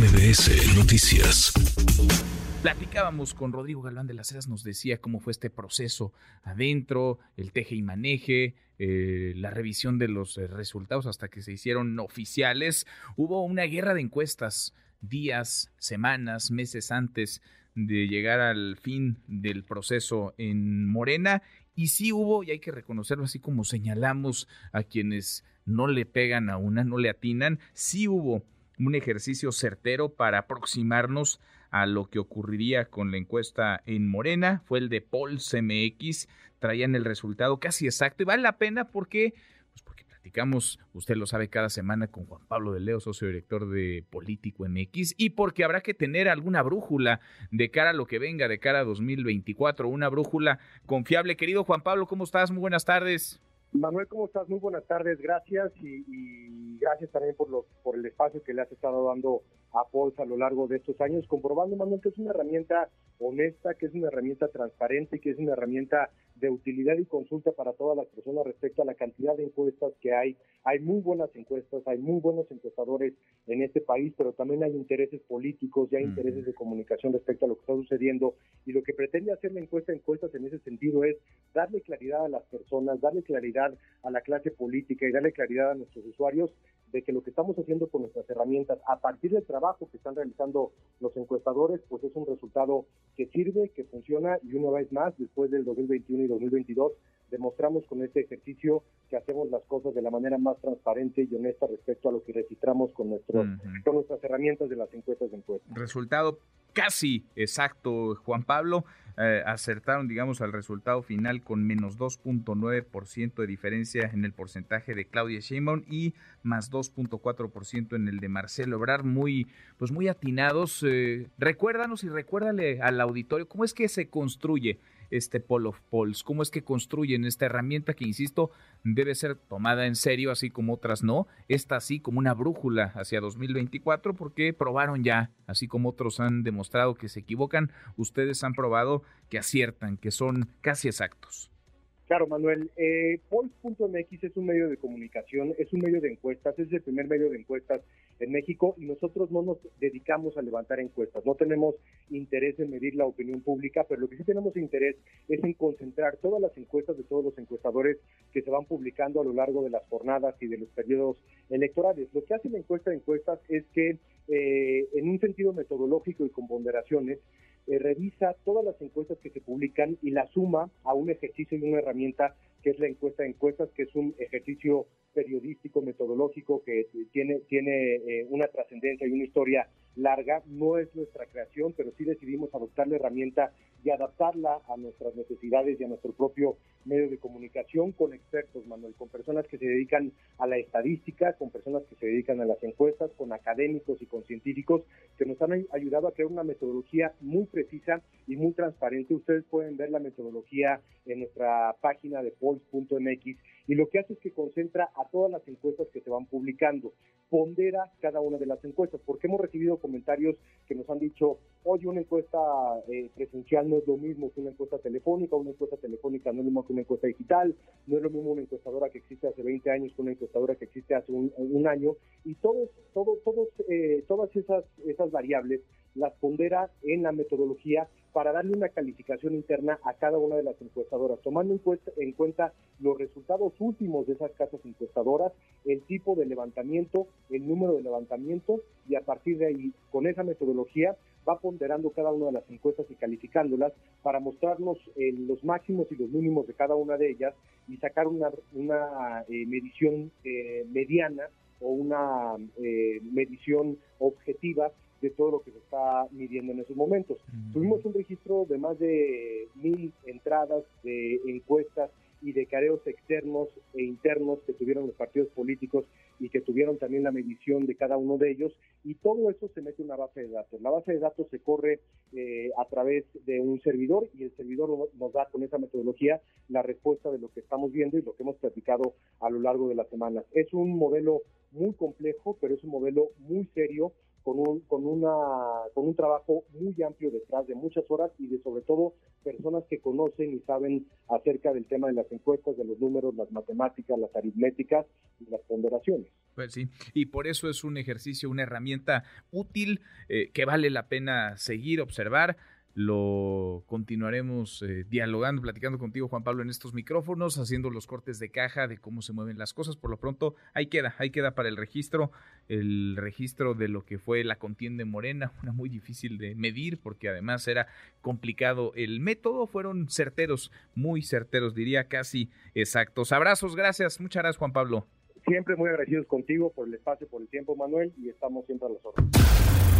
MBS Noticias. Platicábamos con Rodrigo Galván de las Heras, nos decía cómo fue este proceso adentro, el teje y maneje, eh, la revisión de los eh, resultados hasta que se hicieron oficiales. Hubo una guerra de encuestas días, semanas, meses antes de llegar al fin del proceso en Morena. Y sí hubo, y hay que reconocerlo así como señalamos a quienes no le pegan a una, no le atinan, sí hubo un ejercicio certero para aproximarnos a lo que ocurriría con la encuesta en Morena. Fue el de Paul CMX, traían el resultado casi exacto y vale la pena porque platicamos, usted lo sabe, cada semana con Juan Pablo de Leo, socio director de Político MX, y porque habrá que tener alguna brújula de cara a lo que venga, de cara a 2024, una brújula confiable. Querido Juan Pablo, ¿cómo estás? Muy buenas tardes. Manuel, ¿cómo estás? Muy buenas tardes, gracias y, gracias también por, los, por el espacio que le has estado dando a Pols a lo largo de estos años, comprobando, Manuel, que es una herramienta honesta, que es una herramienta transparente, que es una herramienta de utilidad y consulta para todas las personas respecto a la cantidad de encuestas que hay. Hay muy buenas encuestas, hay muy buenos encuestadores en este país, pero también hay intereses políticos y hay intereses de comunicación respecto a lo que está sucediendo. Y lo que pretende hacer la encuesta encuestas en ese sentido es darle claridad a las personas, darle claridad a la clase política y darle claridad a nuestros usuarios de que lo que estamos haciendo con nuestras herramientas a partir del trabajo que están realizando los encuestadores, pues es un resultado que sirve, que funciona y una vez más, después del 2021 y 2022, demostramos con este ejercicio que hacemos las cosas de la manera más transparente y honesta respecto a lo que registramos con, nuestro, con nuestras herramientas de las encuestas de encuestas. Resultado casi exacto, Juan Pablo. Eh, acertaron, digamos, al resultado final con menos 2.9% de diferencia en el porcentaje de Claudia Sheinbaum y más 2.4% en el de Marcelo Ebrard, muy, pues muy atinados. Eh, recuérdanos y recuérdale al auditorio cómo es que se construye este Poll of Polls? ¿Cómo es que construyen esta herramienta que, insisto, debe ser tomada en serio, así como otras no? Esta así como una brújula hacia 2024, porque probaron ya, así como otros han demostrado que se equivocan, ustedes han probado que aciertan, que son casi exactos. Claro, Manuel. Eh, es un medio de comunicación, es un medio de encuestas, es el primer medio de encuestas en México y nosotros no nos dedicamos a levantar encuestas. No tenemos interés en medir la opinión pública, pero lo que sí tenemos interés es en concentrar todas las encuestas de todos los encuestadores que se van publicando a lo largo de las jornadas y de los periodos electorales. Lo que hace la encuesta de encuestas es que, eh, en un sentido metodológico y con ponderaciones, eh, revisa todas las encuestas que se publican y la suma a un ejercicio y una herramienta que es la encuesta de encuestas, que es un ejercicio periodístico, metodológico, que tiene, tiene eh, una trascendencia y una historia larga. No es nuestra creación, pero sí decidimos adoptar la herramienta y adaptarla a nuestras necesidades y a nuestro propio medio de comunicación con expertos, Manuel, con personas que se dedican a la estadística, con personas que se dedican a las encuestas, con académicos y con científicos que nos han ayudado a crear una metodología muy precisa y muy transparente. Ustedes pueden ver la metodología en nuestra página de polls.mx y lo que hace es que concentra a todas las encuestas que se van publicando, pondera cada una de las encuestas, porque hemos recibido comentarios que nos han dicho, oye, una encuesta eh, presencial no es lo mismo que una encuesta telefónica, una encuesta telefónica no es lo mismo que una encuesta digital, no es lo mismo una encuestadora que existe hace 20 años que una encuestadora que existe hace un, año, y todos, todos, todos, eh, todas esas, esas variables las pondera en la metodología para darle una calificación interna a cada una de las encuestadoras, tomando en, cuenta los resultados últimos de esas casas encuestadoras, el tipo de levantamiento, el número de levantamiento y a partir de ahí, con esa metodología, va ponderando cada una de las encuestas y calificándolas para mostrarnos eh, los máximos y los mínimos de cada una de ellas y sacar una, una eh, medición eh, mediana o una medición objetiva de todo lo que se está midiendo en esos momentos. Tuvimos un registro de más de mil entradas de encuestas y de careos externos e internos que tuvieron los partidos políticos y que tuvieron también la medición de cada uno de ellos y todo eso se mete en una base de datos. La base de datos se corre eh, a través de un servidor y el servidor nos da con esa metodología la respuesta de lo que estamos viendo y lo que hemos platicado a lo largo de las semanas. Es un modelo muy complejo, pero es un modelo muy serio con un, con, una, con un trabajo muy amplio detrás de muchas horas y de sobre todo personas que conocen y saben acerca del tema de las encuestas, de los números, las matemáticas, las aritméticas y las ponderaciones. Pues sí, y por eso es un ejercicio, una herramienta útil eh, que vale la pena seguir, observar lo continuaremos eh, dialogando, platicando contigo, Juan Pablo, en estos micrófonos, haciendo los cortes de caja de cómo se mueven las cosas. Por lo pronto, ahí queda, ahí queda para el registro, el registro de lo que fue la contienda Morena, una muy difícil de medir porque además era complicado el método. Fueron certeros, muy certeros, diría casi exactos. Abrazos, gracias, muchas gracias, Juan Pablo. Siempre muy agradecidos contigo por el espacio, por el tiempo, Manuel, y estamos siempre a los órdenes